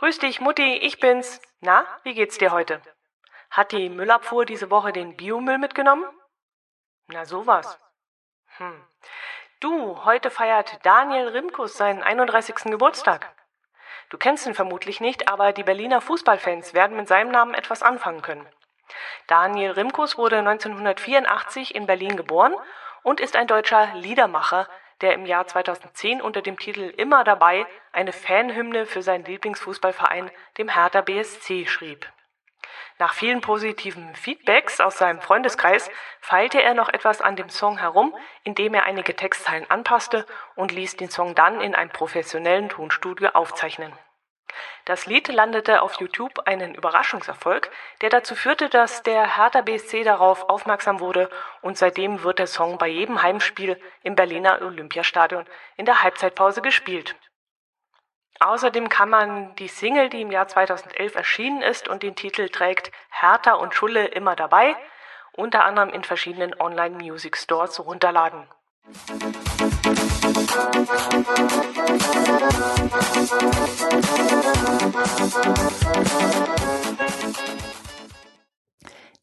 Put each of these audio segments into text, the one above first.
Grüß dich, Mutti, ich bin's. Na, wie geht's dir heute? Hat die Müllabfuhr diese Woche den Biomüll mitgenommen? Na sowas. Hm. Du, heute feiert Daniel Rimkus seinen 31. Geburtstag. Du kennst ihn vermutlich nicht, aber die Berliner Fußballfans werden mit seinem Namen etwas anfangen können. Daniel Rimkus wurde 1984 in Berlin geboren und ist ein deutscher Liedermacher, der im Jahr 2010 unter dem Titel Immer dabei eine Fanhymne für seinen Lieblingsfußballverein, dem Hertha BSC, schrieb. Nach vielen positiven Feedbacks aus seinem Freundeskreis feilte er noch etwas an dem Song herum, indem er einige Textzeilen anpasste und ließ den Song dann in einem professionellen Tonstudio aufzeichnen. Das Lied landete auf YouTube einen Überraschungserfolg, der dazu führte, dass der Hertha BSC darauf aufmerksam wurde und seitdem wird der Song bei jedem Heimspiel im Berliner Olympiastadion in der Halbzeitpause gespielt. Außerdem kann man die Single, die im Jahr 2011 erschienen ist und den Titel trägt Hertha und Schulle immer dabei, unter anderem in verschiedenen Online-Music-Stores runterladen.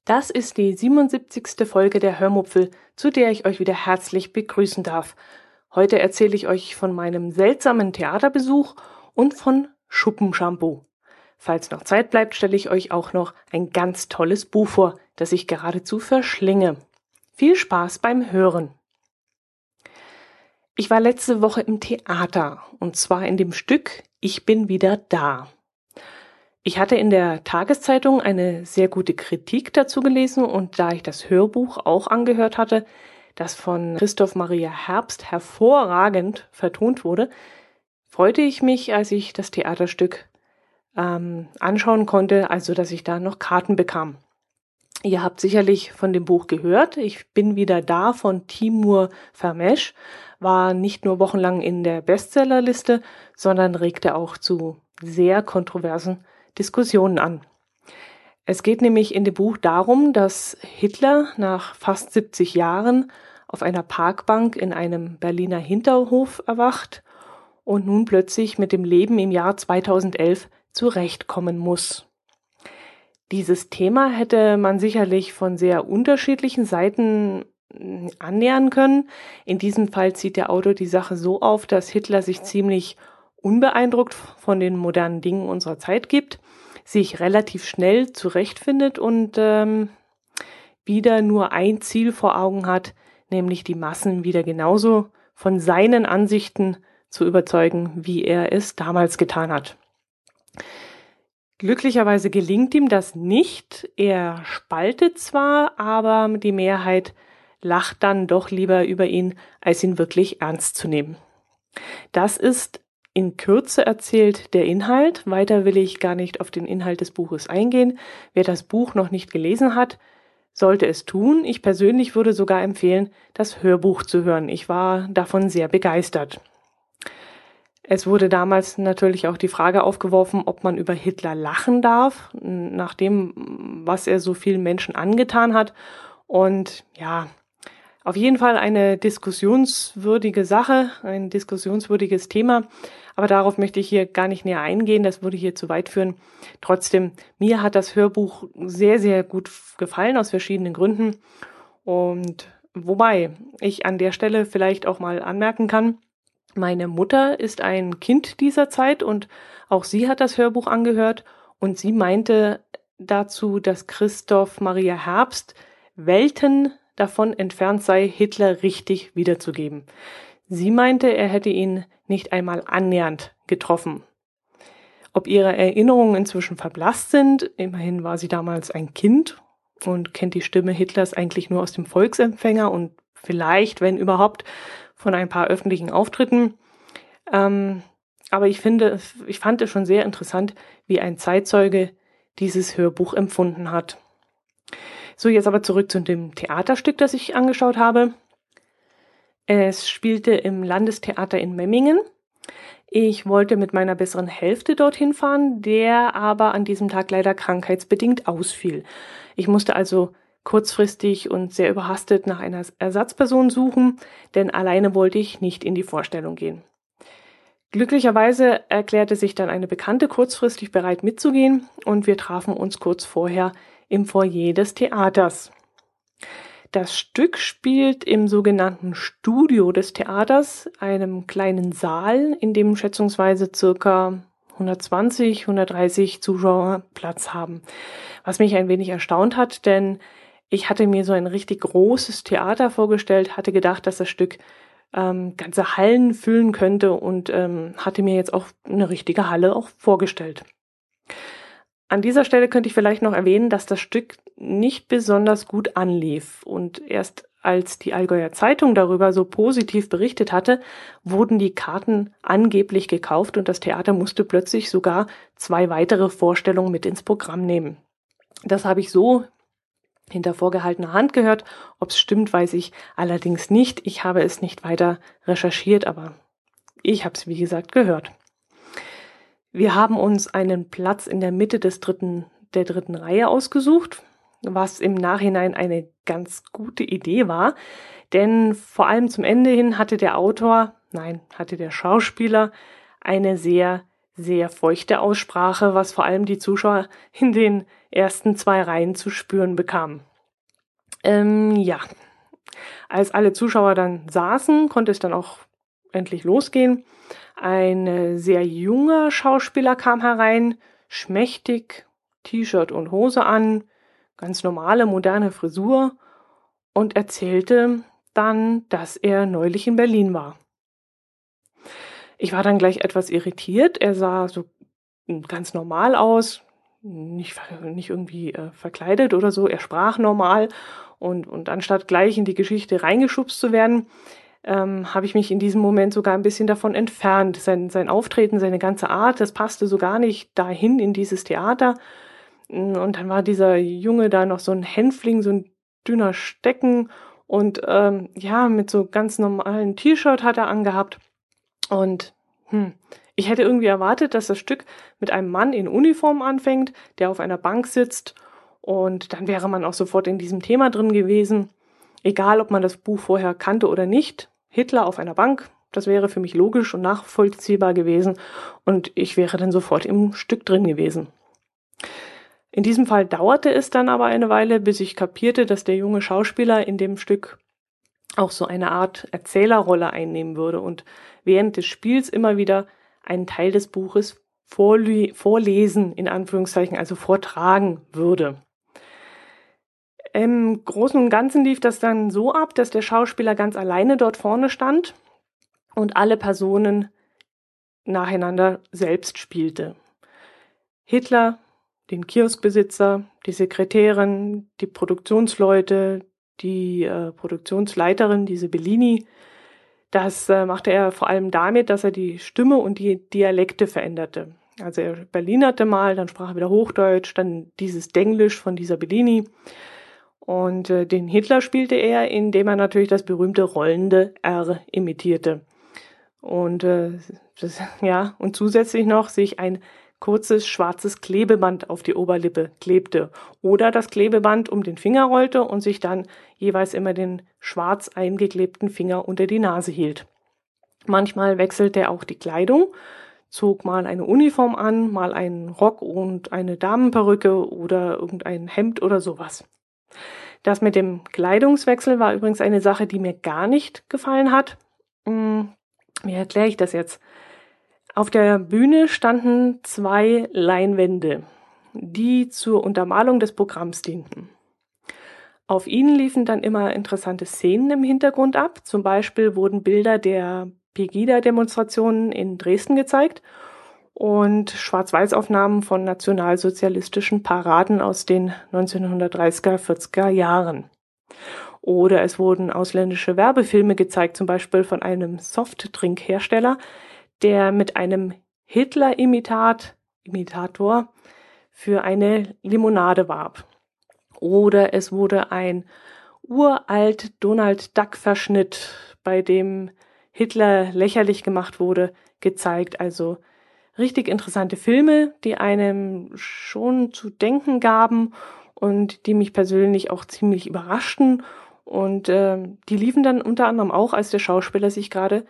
Das ist die 77. Folge der Hörmupfel, zu der ich euch wieder herzlich begrüßen darf. Heute erzähle ich euch von meinem seltsamen Theaterbesuch und von Schuppenshampoo. Falls noch Zeit bleibt, stelle ich euch auch noch ein ganz tolles Buch vor, das ich geradezu verschlinge. Viel Spaß beim Hören. Ich war letzte Woche im Theater und zwar in dem Stück Ich bin wieder da. Ich hatte in der Tageszeitung eine sehr gute Kritik dazu gelesen und da ich das Hörbuch auch angehört hatte, das von Christoph Maria Herbst hervorragend vertont wurde, freute ich mich, als ich das Theaterstück ähm, anschauen konnte, also dass ich da noch Karten bekam. Ihr habt sicherlich von dem Buch gehört. Ich bin wieder da von Timur Vermesch, war nicht nur wochenlang in der Bestsellerliste, sondern regte auch zu sehr kontroversen Diskussionen an. Es geht nämlich in dem Buch darum, dass Hitler nach fast 70 Jahren auf einer Parkbank in einem Berliner Hinterhof erwacht und nun plötzlich mit dem Leben im Jahr 2011 zurechtkommen muss. Dieses Thema hätte man sicherlich von sehr unterschiedlichen Seiten hm, annähern können. In diesem Fall zieht der Autor die Sache so auf, dass Hitler sich ziemlich unbeeindruckt von den modernen Dingen unserer Zeit gibt, sich relativ schnell zurechtfindet und ähm, wieder nur ein Ziel vor Augen hat, nämlich die Massen wieder genauso von seinen Ansichten zu überzeugen, wie er es damals getan hat. Glücklicherweise gelingt ihm das nicht. Er spaltet zwar, aber die Mehrheit lacht dann doch lieber über ihn, als ihn wirklich ernst zu nehmen. Das ist in Kürze erzählt der Inhalt. Weiter will ich gar nicht auf den Inhalt des Buches eingehen. Wer das Buch noch nicht gelesen hat, sollte es tun. Ich persönlich würde sogar empfehlen, das Hörbuch zu hören. Ich war davon sehr begeistert. Es wurde damals natürlich auch die Frage aufgeworfen, ob man über Hitler lachen darf, nach dem, was er so vielen Menschen angetan hat. Und ja, auf jeden Fall eine diskussionswürdige Sache, ein diskussionswürdiges Thema. Aber darauf möchte ich hier gar nicht näher eingehen, das würde hier zu weit führen. Trotzdem, mir hat das Hörbuch sehr, sehr gut gefallen aus verschiedenen Gründen. Und wobei ich an der Stelle vielleicht auch mal anmerken kann, meine Mutter ist ein Kind dieser Zeit und auch sie hat das Hörbuch angehört und sie meinte dazu, dass Christoph Maria Herbst Welten davon entfernt sei, Hitler richtig wiederzugeben. Sie meinte, er hätte ihn nicht einmal annähernd getroffen. Ob ihre Erinnerungen inzwischen verblasst sind, immerhin war sie damals ein Kind und kennt die Stimme Hitlers eigentlich nur aus dem Volksempfänger und vielleicht, wenn überhaupt, von ein paar öffentlichen Auftritten. Ähm, aber ich finde, ich fand es schon sehr interessant, wie ein Zeitzeuge dieses Hörbuch empfunden hat. So, jetzt aber zurück zu dem Theaterstück, das ich angeschaut habe. Es spielte im Landestheater in Memmingen. Ich wollte mit meiner besseren Hälfte dorthin fahren, der aber an diesem Tag leider krankheitsbedingt ausfiel. Ich musste also kurzfristig und sehr überhastet nach einer Ersatzperson suchen, denn alleine wollte ich nicht in die Vorstellung gehen. Glücklicherweise erklärte sich dann eine Bekannte kurzfristig bereit mitzugehen und wir trafen uns kurz vorher im Foyer des Theaters. Das Stück spielt im sogenannten Studio des Theaters, einem kleinen Saal, in dem schätzungsweise circa 120, 130 Zuschauer Platz haben. Was mich ein wenig erstaunt hat, denn ich hatte mir so ein richtig großes Theater vorgestellt, hatte gedacht, dass das Stück ähm, ganze Hallen füllen könnte und ähm, hatte mir jetzt auch eine richtige Halle auch vorgestellt. An dieser Stelle könnte ich vielleicht noch erwähnen, dass das Stück nicht besonders gut anlief und erst als die Allgäuer Zeitung darüber so positiv berichtet hatte, wurden die Karten angeblich gekauft und das Theater musste plötzlich sogar zwei weitere Vorstellungen mit ins Programm nehmen. Das habe ich so hinter vorgehaltener Hand gehört. Ob es stimmt, weiß ich allerdings nicht. Ich habe es nicht weiter recherchiert, aber ich habe es, wie gesagt, gehört. Wir haben uns einen Platz in der Mitte des dritten, der dritten Reihe ausgesucht, was im Nachhinein eine ganz gute Idee war, denn vor allem zum Ende hin hatte der Autor, nein, hatte der Schauspieler eine sehr, sehr feuchte Aussprache, was vor allem die Zuschauer in den ersten zwei Reihen zu spüren bekamen. Ähm, ja, als alle Zuschauer dann saßen, konnte es dann auch endlich losgehen. Ein sehr junger Schauspieler kam herein, schmächtig, T-Shirt und Hose an, ganz normale, moderne Frisur und erzählte dann, dass er neulich in Berlin war. Ich war dann gleich etwas irritiert. Er sah so ganz normal aus, nicht, nicht irgendwie äh, verkleidet oder so. Er sprach normal und, und anstatt gleich in die Geschichte reingeschubst zu werden, ähm, habe ich mich in diesem Moment sogar ein bisschen davon entfernt. Sein, sein Auftreten, seine ganze Art, das passte so gar nicht dahin in dieses Theater. Und dann war dieser Junge da noch so ein Hänfling, so ein dünner Stecken und ähm, ja, mit so ganz normalen T-Shirt hat er angehabt. Und hm, ich hätte irgendwie erwartet, dass das Stück mit einem Mann in Uniform anfängt, der auf einer Bank sitzt und dann wäre man auch sofort in diesem Thema drin gewesen. Egal, ob man das Buch vorher kannte oder nicht. Hitler auf einer Bank, das wäre für mich logisch und nachvollziehbar gewesen und ich wäre dann sofort im Stück drin gewesen. In diesem Fall dauerte es dann aber eine Weile, bis ich kapierte, dass der junge Schauspieler in dem Stück auch so eine Art Erzählerrolle einnehmen würde und während des Spiels immer wieder einen Teil des Buches vorlesen, in Anführungszeichen, also vortragen würde. Im Großen und Ganzen lief das dann so ab, dass der Schauspieler ganz alleine dort vorne stand und alle Personen nacheinander selbst spielte. Hitler, den Kioskbesitzer, die Sekretärin, die Produktionsleute, die äh, Produktionsleiterin, diese Bellini. Das äh, machte er vor allem damit, dass er die Stimme und die Dialekte veränderte. Also er Berlinerte mal, dann sprach er wieder Hochdeutsch, dann dieses Denglisch von dieser Bellini. Und äh, den Hitler spielte er, indem er natürlich das berühmte rollende R imitierte. Und äh, das, ja, und zusätzlich noch sich ein kurzes schwarzes Klebeband auf die Oberlippe klebte oder das Klebeband um den Finger rollte und sich dann jeweils immer den schwarz eingeklebten Finger unter die Nase hielt. Manchmal wechselte er auch die Kleidung, zog mal eine Uniform an, mal einen Rock und eine Damenperücke oder irgendein Hemd oder sowas. Das mit dem Kleidungswechsel war übrigens eine Sache, die mir gar nicht gefallen hat. Hm, wie erkläre ich das jetzt? Auf der Bühne standen zwei Leinwände, die zur Untermalung des Programms dienten. Auf ihnen liefen dann immer interessante Szenen im Hintergrund ab. Zum Beispiel wurden Bilder der Pegida-Demonstrationen in Dresden gezeigt und Schwarz-Weiß-Aufnahmen von nationalsozialistischen Paraden aus den 1930er, 40er Jahren. Oder es wurden ausländische Werbefilme gezeigt, zum Beispiel von einem Softdrinkhersteller, der mit einem Hitler-Imitat, Imitator für eine Limonade warb. Oder es wurde ein uralt Donald Duck Verschnitt, bei dem Hitler lächerlich gemacht wurde, gezeigt. Also richtig interessante Filme, die einem schon zu denken gaben und die mich persönlich auch ziemlich überraschten. Und äh, die liefen dann unter anderem auch, als der Schauspieler sich gerade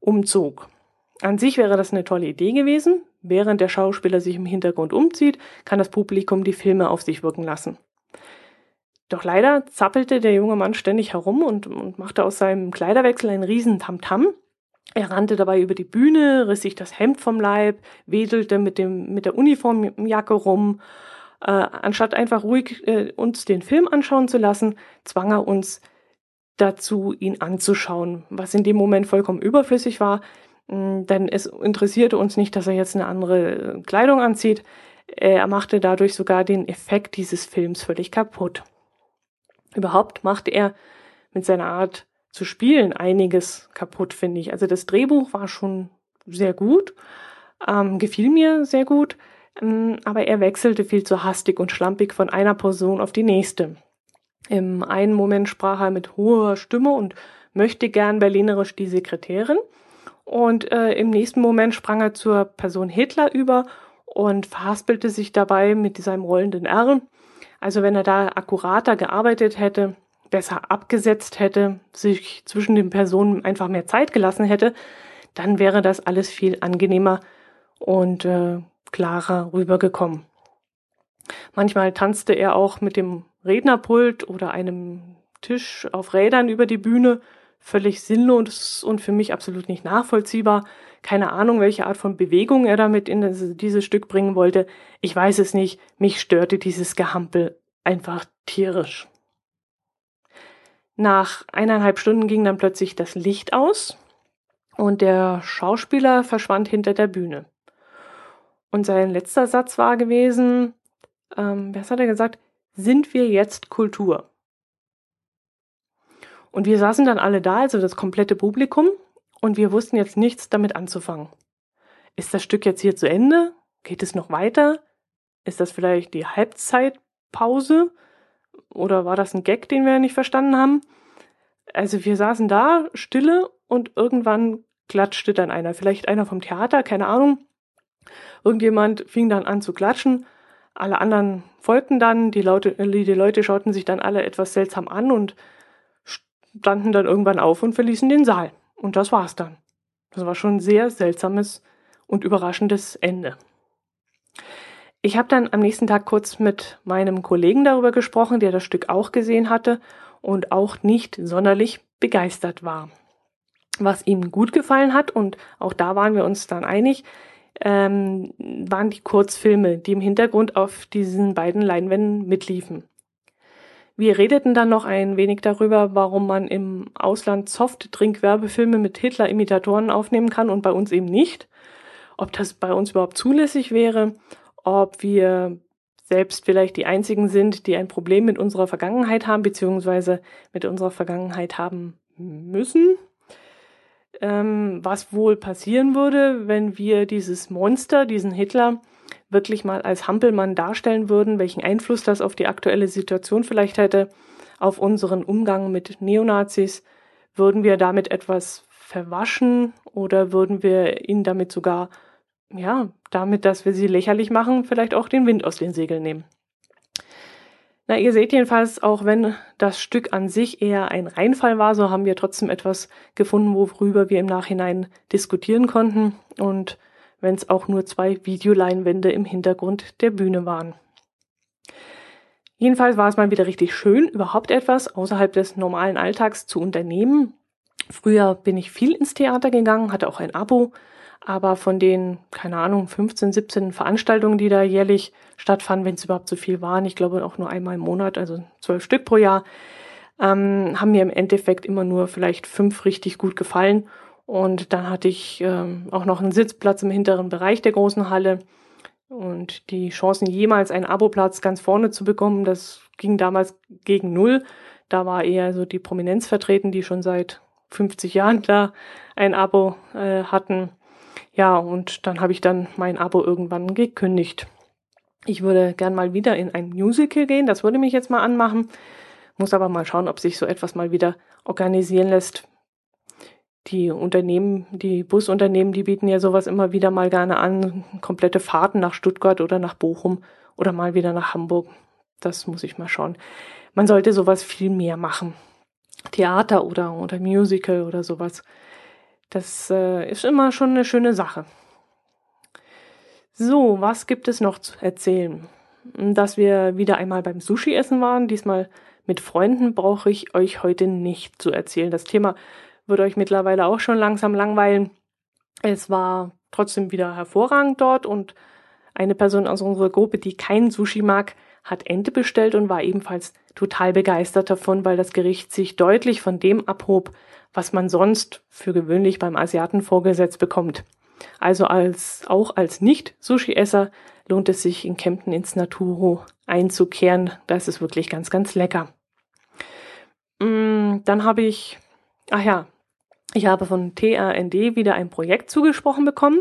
umzog. An sich wäre das eine tolle Idee gewesen. Während der Schauspieler sich im Hintergrund umzieht, kann das Publikum die Filme auf sich wirken lassen. Doch leider zappelte der junge Mann ständig herum und, und machte aus seinem Kleiderwechsel einen riesen Tamtam. -Tam. Er rannte dabei über die Bühne, riss sich das Hemd vom Leib, wedelte mit, dem, mit der Uniformjacke rum. Äh, anstatt einfach ruhig äh, uns den Film anschauen zu lassen, zwang er uns dazu, ihn anzuschauen, was in dem Moment vollkommen überflüssig war, denn es interessierte uns nicht, dass er jetzt eine andere äh, Kleidung anzieht. Er machte dadurch sogar den Effekt dieses Films völlig kaputt. Überhaupt machte er mit seiner Art zu spielen einiges kaputt, finde ich. Also das Drehbuch war schon sehr gut, ähm, gefiel mir sehr gut, ähm, aber er wechselte viel zu hastig und schlampig von einer Person auf die nächste. Im einen Moment sprach er mit hoher Stimme und möchte gern berlinerisch die Sekretärin. Und äh, im nächsten Moment sprang er zur Person Hitler über und verhaspelte sich dabei mit seinem rollenden R. Also wenn er da akkurater gearbeitet hätte, besser abgesetzt hätte, sich zwischen den Personen einfach mehr Zeit gelassen hätte, dann wäre das alles viel angenehmer und äh, klarer rübergekommen. Manchmal tanzte er auch mit dem Rednerpult oder einem Tisch auf Rädern über die Bühne, völlig sinnlos und für mich absolut nicht nachvollziehbar. Keine Ahnung, welche Art von Bewegung er damit in das, dieses Stück bringen wollte. Ich weiß es nicht. Mich störte dieses Gehampel einfach tierisch. Nach eineinhalb Stunden ging dann plötzlich das Licht aus und der Schauspieler verschwand hinter der Bühne. Und sein letzter Satz war gewesen, ähm, was hat er gesagt? Sind wir jetzt Kultur? Und wir saßen dann alle da, also das komplette Publikum, und wir wussten jetzt nichts damit anzufangen. Ist das Stück jetzt hier zu Ende? Geht es noch weiter? Ist das vielleicht die Halbzeitpause? Oder war das ein Gag, den wir nicht verstanden haben? Also wir saßen da, stille, und irgendwann klatschte dann einer. Vielleicht einer vom Theater, keine Ahnung. Irgendjemand fing dann an zu klatschen. Alle anderen folgten dann. Die, Leute, die Leute schauten sich dann alle etwas seltsam an und standen dann irgendwann auf und verließen den Saal. Und das war's dann. Das war schon ein sehr seltsames und überraschendes Ende. Ich habe dann am nächsten Tag kurz mit meinem Kollegen darüber gesprochen, der das Stück auch gesehen hatte und auch nicht sonderlich begeistert war. Was ihm gut gefallen hat, und auch da waren wir uns dann einig, ähm, waren die Kurzfilme, die im Hintergrund auf diesen beiden Leinwänden mitliefen. Wir redeten dann noch ein wenig darüber, warum man im Ausland Soft-Trinkwerbefilme mit Hitler-Imitatoren aufnehmen kann und bei uns eben nicht. Ob das bei uns überhaupt zulässig wäre, ob wir selbst vielleicht die einzigen sind, die ein Problem mit unserer Vergangenheit haben, beziehungsweise mit unserer Vergangenheit haben müssen. Ähm, was wohl passieren würde, wenn wir dieses Monster, diesen Hitler, wirklich mal als Hampelmann darstellen würden, welchen Einfluss das auf die aktuelle Situation vielleicht hätte, auf unseren Umgang mit Neonazis, würden wir damit etwas verwaschen oder würden wir ihnen damit sogar, ja, damit, dass wir sie lächerlich machen, vielleicht auch den Wind aus den Segeln nehmen. Na, ihr seht jedenfalls, auch wenn das Stück an sich eher ein Reinfall war, so haben wir trotzdem etwas gefunden, worüber wir im Nachhinein diskutieren konnten und wenn es auch nur zwei Videoleinwände im Hintergrund der Bühne waren. Jedenfalls war es mal wieder richtig schön, überhaupt etwas außerhalb des normalen Alltags zu unternehmen. Früher bin ich viel ins Theater gegangen, hatte auch ein Abo, aber von den, keine Ahnung, 15, 17 Veranstaltungen, die da jährlich stattfanden, wenn es überhaupt so viel waren, ich glaube auch nur einmal im Monat, also zwölf Stück pro Jahr, ähm, haben mir im Endeffekt immer nur vielleicht fünf richtig gut gefallen und dann hatte ich ähm, auch noch einen Sitzplatz im hinteren Bereich der großen Halle. Und die Chancen, jemals einen Aboplatz ganz vorne zu bekommen, das ging damals gegen null. Da war eher so die Prominenz vertreten, die schon seit 50 Jahren da ein Abo äh, hatten. Ja, und dann habe ich dann mein Abo irgendwann gekündigt. Ich würde gern mal wieder in ein Musical gehen, das würde mich jetzt mal anmachen. Muss aber mal schauen, ob sich so etwas mal wieder organisieren lässt die Unternehmen, die Busunternehmen, die bieten ja sowas immer wieder mal gerne an, komplette Fahrten nach Stuttgart oder nach Bochum oder mal wieder nach Hamburg. Das muss ich mal schauen. Man sollte sowas viel mehr machen. Theater oder, oder Musical oder sowas. Das äh, ist immer schon eine schöne Sache. So, was gibt es noch zu erzählen? Dass wir wieder einmal beim Sushi essen waren, diesmal mit Freunden, brauche ich euch heute nicht zu erzählen. Das Thema wird euch mittlerweile auch schon langsam langweilen. Es war trotzdem wieder hervorragend dort und eine Person aus unserer Gruppe, die kein Sushi mag, hat Ente bestellt und war ebenfalls total begeistert davon, weil das Gericht sich deutlich von dem abhob, was man sonst für gewöhnlich beim Asiaten vorgesetzt bekommt. Also als, auch als Nicht-Sushi-Esser lohnt es sich in Kempten ins Naturo einzukehren. Das ist wirklich ganz, ganz lecker. Mm, dann habe ich, ach ja, ich habe von TRND wieder ein Projekt zugesprochen bekommen.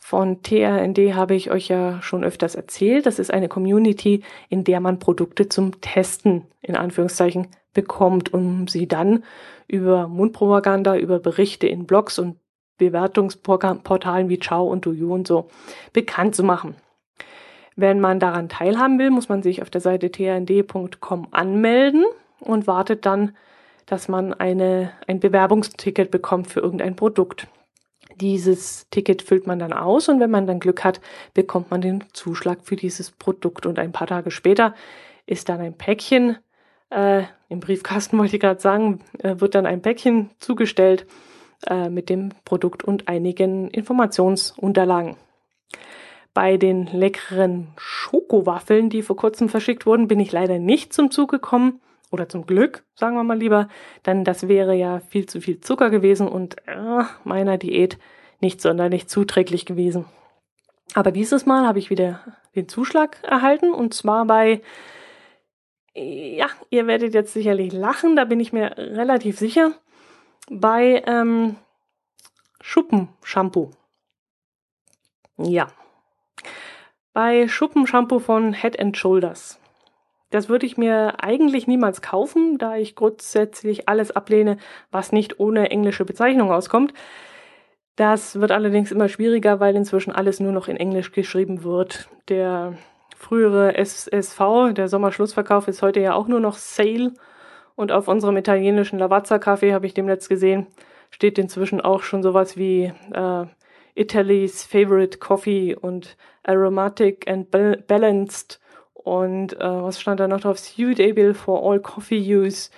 Von TRND habe ich euch ja schon öfters erzählt. Das ist eine Community, in der man Produkte zum Testen in Anführungszeichen bekommt, um sie dann über Mundpropaganda, über Berichte in Blogs und Bewertungsportalen wie Ciao und Duyu und so bekannt zu machen. Wenn man daran teilhaben will, muss man sich auf der Seite trnd.com anmelden und wartet dann, dass man eine, ein Bewerbungsticket bekommt für irgendein Produkt. Dieses Ticket füllt man dann aus und wenn man dann Glück hat, bekommt man den Zuschlag für dieses Produkt. Und ein paar Tage später ist dann ein Päckchen, äh, im Briefkasten wollte ich gerade sagen, äh, wird dann ein Päckchen zugestellt äh, mit dem Produkt und einigen Informationsunterlagen. Bei den leckeren Schokowaffeln, die vor kurzem verschickt wurden, bin ich leider nicht zum Zug gekommen. Oder zum Glück, sagen wir mal lieber, denn das wäre ja viel zu viel Zucker gewesen und äh, meiner Diät nicht sonderlich zuträglich gewesen. Aber dieses Mal habe ich wieder den Zuschlag erhalten und zwar bei, ja, ihr werdet jetzt sicherlich lachen, da bin ich mir relativ sicher, bei ähm, Schuppenshampoo. Ja, bei Schuppenshampoo von Head and Shoulders. Das würde ich mir eigentlich niemals kaufen, da ich grundsätzlich alles ablehne, was nicht ohne englische Bezeichnung auskommt. Das wird allerdings immer schwieriger, weil inzwischen alles nur noch in Englisch geschrieben wird. Der frühere SSV, der Sommerschlussverkauf, ist heute ja auch nur noch Sale. Und auf unserem italienischen Lavazza-Kaffee habe ich demnächst gesehen, steht inzwischen auch schon sowas wie äh, Italy's Favorite Coffee und Aromatic and Balanced und äh, was stand da noch drauf? Suitable for all coffee use.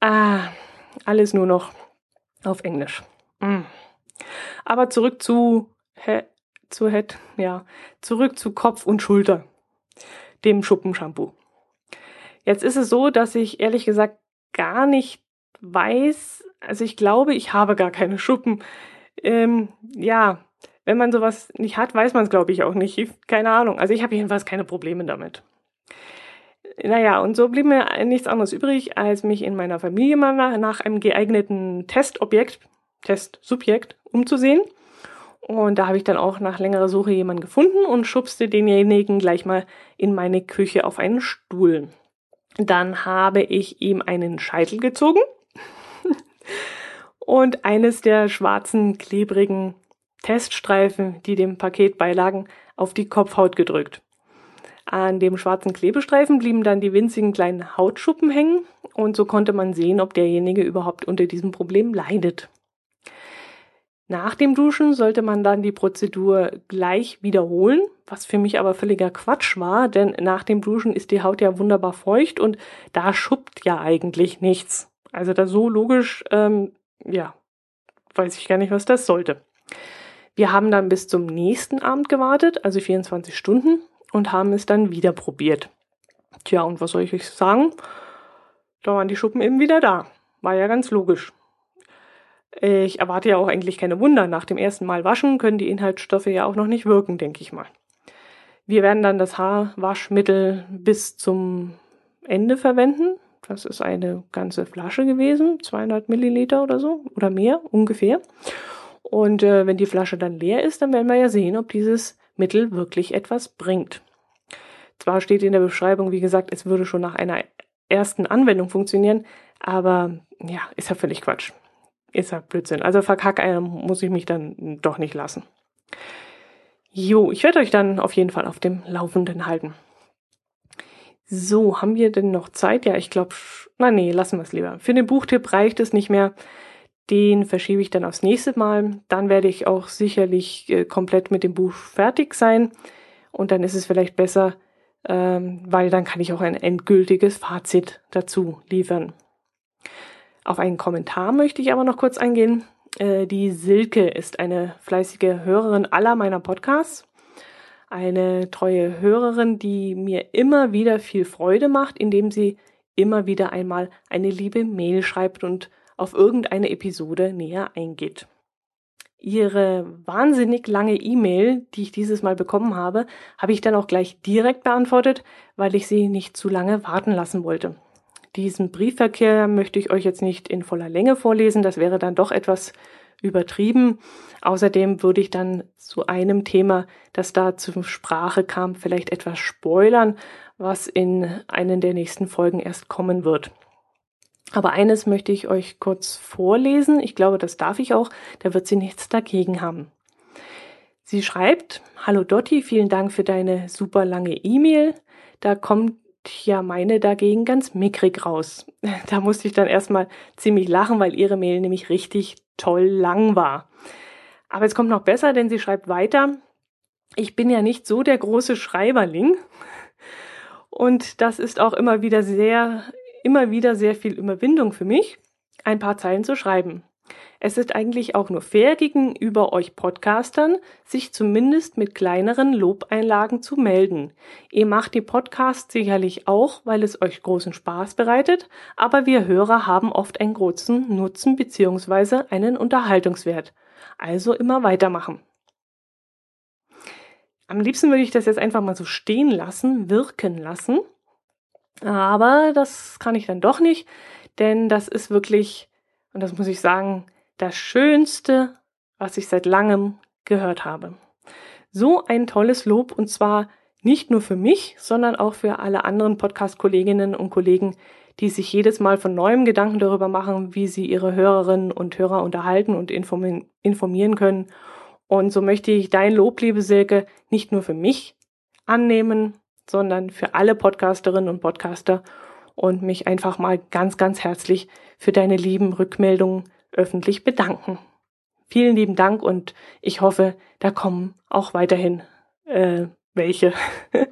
Ah, alles nur noch auf Englisch. Mm. Aber zurück zu, he, zu Head, ja, zurück zu Kopf und Schulter, dem Schuppenshampoo. Jetzt ist es so, dass ich ehrlich gesagt gar nicht weiß, also ich glaube, ich habe gar keine Schuppen. Ähm, ja, wenn man sowas nicht hat, weiß man es, glaube ich, auch nicht. Keine Ahnung. Also ich habe jedenfalls keine Probleme damit. Naja, und so blieb mir nichts anderes übrig, als mich in meiner Familie mal nach, nach einem geeigneten Testobjekt, Testsubjekt umzusehen. Und da habe ich dann auch nach längerer Suche jemanden gefunden und schubste denjenigen gleich mal in meine Küche auf einen Stuhl. Dann habe ich ihm einen Scheitel gezogen und eines der schwarzen, klebrigen Teststreifen, die dem Paket beilagen, auf die Kopfhaut gedrückt. An dem schwarzen Klebestreifen blieben dann die winzigen kleinen Hautschuppen hängen und so konnte man sehen, ob derjenige überhaupt unter diesem Problem leidet. Nach dem Duschen sollte man dann die Prozedur gleich wiederholen, was für mich aber völliger Quatsch war, denn nach dem Duschen ist die Haut ja wunderbar feucht und da schuppt ja eigentlich nichts. Also da so logisch, ähm, ja, weiß ich gar nicht, was das sollte. Wir haben dann bis zum nächsten Abend gewartet, also 24 Stunden, und haben es dann wieder probiert. Tja, und was soll ich euch sagen? Da waren die Schuppen eben wieder da. War ja ganz logisch. Ich erwarte ja auch eigentlich keine Wunder. Nach dem ersten Mal waschen können die Inhaltsstoffe ja auch noch nicht wirken, denke ich mal. Wir werden dann das Haarwaschmittel bis zum Ende verwenden. Das ist eine ganze Flasche gewesen, 200 Milliliter oder so oder mehr ungefähr. Und äh, wenn die Flasche dann leer ist, dann werden wir ja sehen, ob dieses Mittel wirklich etwas bringt. Zwar steht in der Beschreibung, wie gesagt, es würde schon nach einer ersten Anwendung funktionieren, aber ja, ist ja völlig Quatsch. Ist ja Blödsinn. Also verkackeiern muss ich mich dann doch nicht lassen. Jo, ich werde euch dann auf jeden Fall auf dem Laufenden halten. So, haben wir denn noch Zeit? Ja, ich glaube, na nee, lassen wir es lieber. Für den Buchtipp reicht es nicht mehr. Den verschiebe ich dann aufs nächste Mal. Dann werde ich auch sicherlich äh, komplett mit dem Buch fertig sein. Und dann ist es vielleicht besser, ähm, weil dann kann ich auch ein endgültiges Fazit dazu liefern. Auf einen Kommentar möchte ich aber noch kurz eingehen. Äh, die Silke ist eine fleißige Hörerin aller meiner Podcasts. Eine treue Hörerin, die mir immer wieder viel Freude macht, indem sie immer wieder einmal eine liebe Mail schreibt und auf irgendeine Episode näher eingeht. Ihre wahnsinnig lange E-Mail, die ich dieses Mal bekommen habe, habe ich dann auch gleich direkt beantwortet, weil ich sie nicht zu lange warten lassen wollte. Diesen Briefverkehr möchte ich euch jetzt nicht in voller Länge vorlesen, das wäre dann doch etwas übertrieben. Außerdem würde ich dann zu einem Thema, das da zur Sprache kam, vielleicht etwas spoilern, was in einen der nächsten Folgen erst kommen wird. Aber eines möchte ich euch kurz vorlesen. Ich glaube, das darf ich auch. Da wird sie nichts dagegen haben. Sie schreibt, Hallo Dotti, vielen Dank für deine super lange E-Mail. Da kommt ja meine dagegen ganz mickrig raus. Da musste ich dann erstmal ziemlich lachen, weil ihre Mail nämlich richtig toll lang war. Aber es kommt noch besser, denn sie schreibt weiter, ich bin ja nicht so der große Schreiberling. Und das ist auch immer wieder sehr immer wieder sehr viel Überwindung für mich, ein paar Zeilen zu schreiben. Es ist eigentlich auch nur fair gegenüber euch Podcastern, sich zumindest mit kleineren Lobeinlagen zu melden. Ihr macht die Podcasts sicherlich auch, weil es euch großen Spaß bereitet, aber wir Hörer haben oft einen großen Nutzen bzw. einen Unterhaltungswert. Also immer weitermachen. Am liebsten würde ich das jetzt einfach mal so stehen lassen, wirken lassen aber das kann ich dann doch nicht, denn das ist wirklich, und das muss ich sagen, das Schönste, was ich seit langem gehört habe. So ein tolles Lob und zwar nicht nur für mich, sondern auch für alle anderen Podcast-Kolleginnen und Kollegen, die sich jedes Mal von neuem Gedanken darüber machen, wie sie ihre Hörerinnen und Hörer unterhalten und informieren können. Und so möchte ich dein Lob, liebe Silke, nicht nur für mich annehmen, sondern für alle Podcasterinnen und Podcaster und mich einfach mal ganz, ganz herzlich für deine lieben Rückmeldungen öffentlich bedanken. Vielen lieben Dank und ich hoffe, da kommen auch weiterhin äh, welche.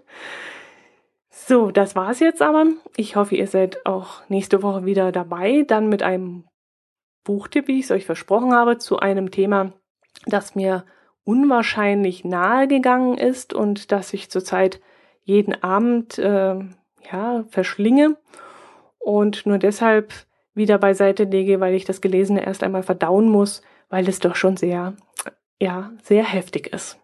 so, das war's jetzt aber. Ich hoffe, ihr seid auch nächste Woche wieder dabei, dann mit einem Buchtipp, wie ich es euch versprochen habe, zu einem Thema, das mir unwahrscheinlich nahe gegangen ist und das ich zurzeit jeden Abend äh, ja, verschlinge und nur deshalb wieder beiseite lege, weil ich das Gelesene erst einmal verdauen muss, weil es doch schon sehr, ja, sehr heftig ist.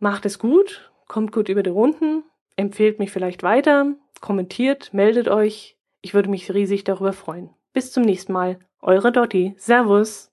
Macht es gut, kommt gut über die Runden, empfehlt mich vielleicht weiter, kommentiert, meldet euch. Ich würde mich riesig darüber freuen. Bis zum nächsten Mal. Eure Dotti. Servus.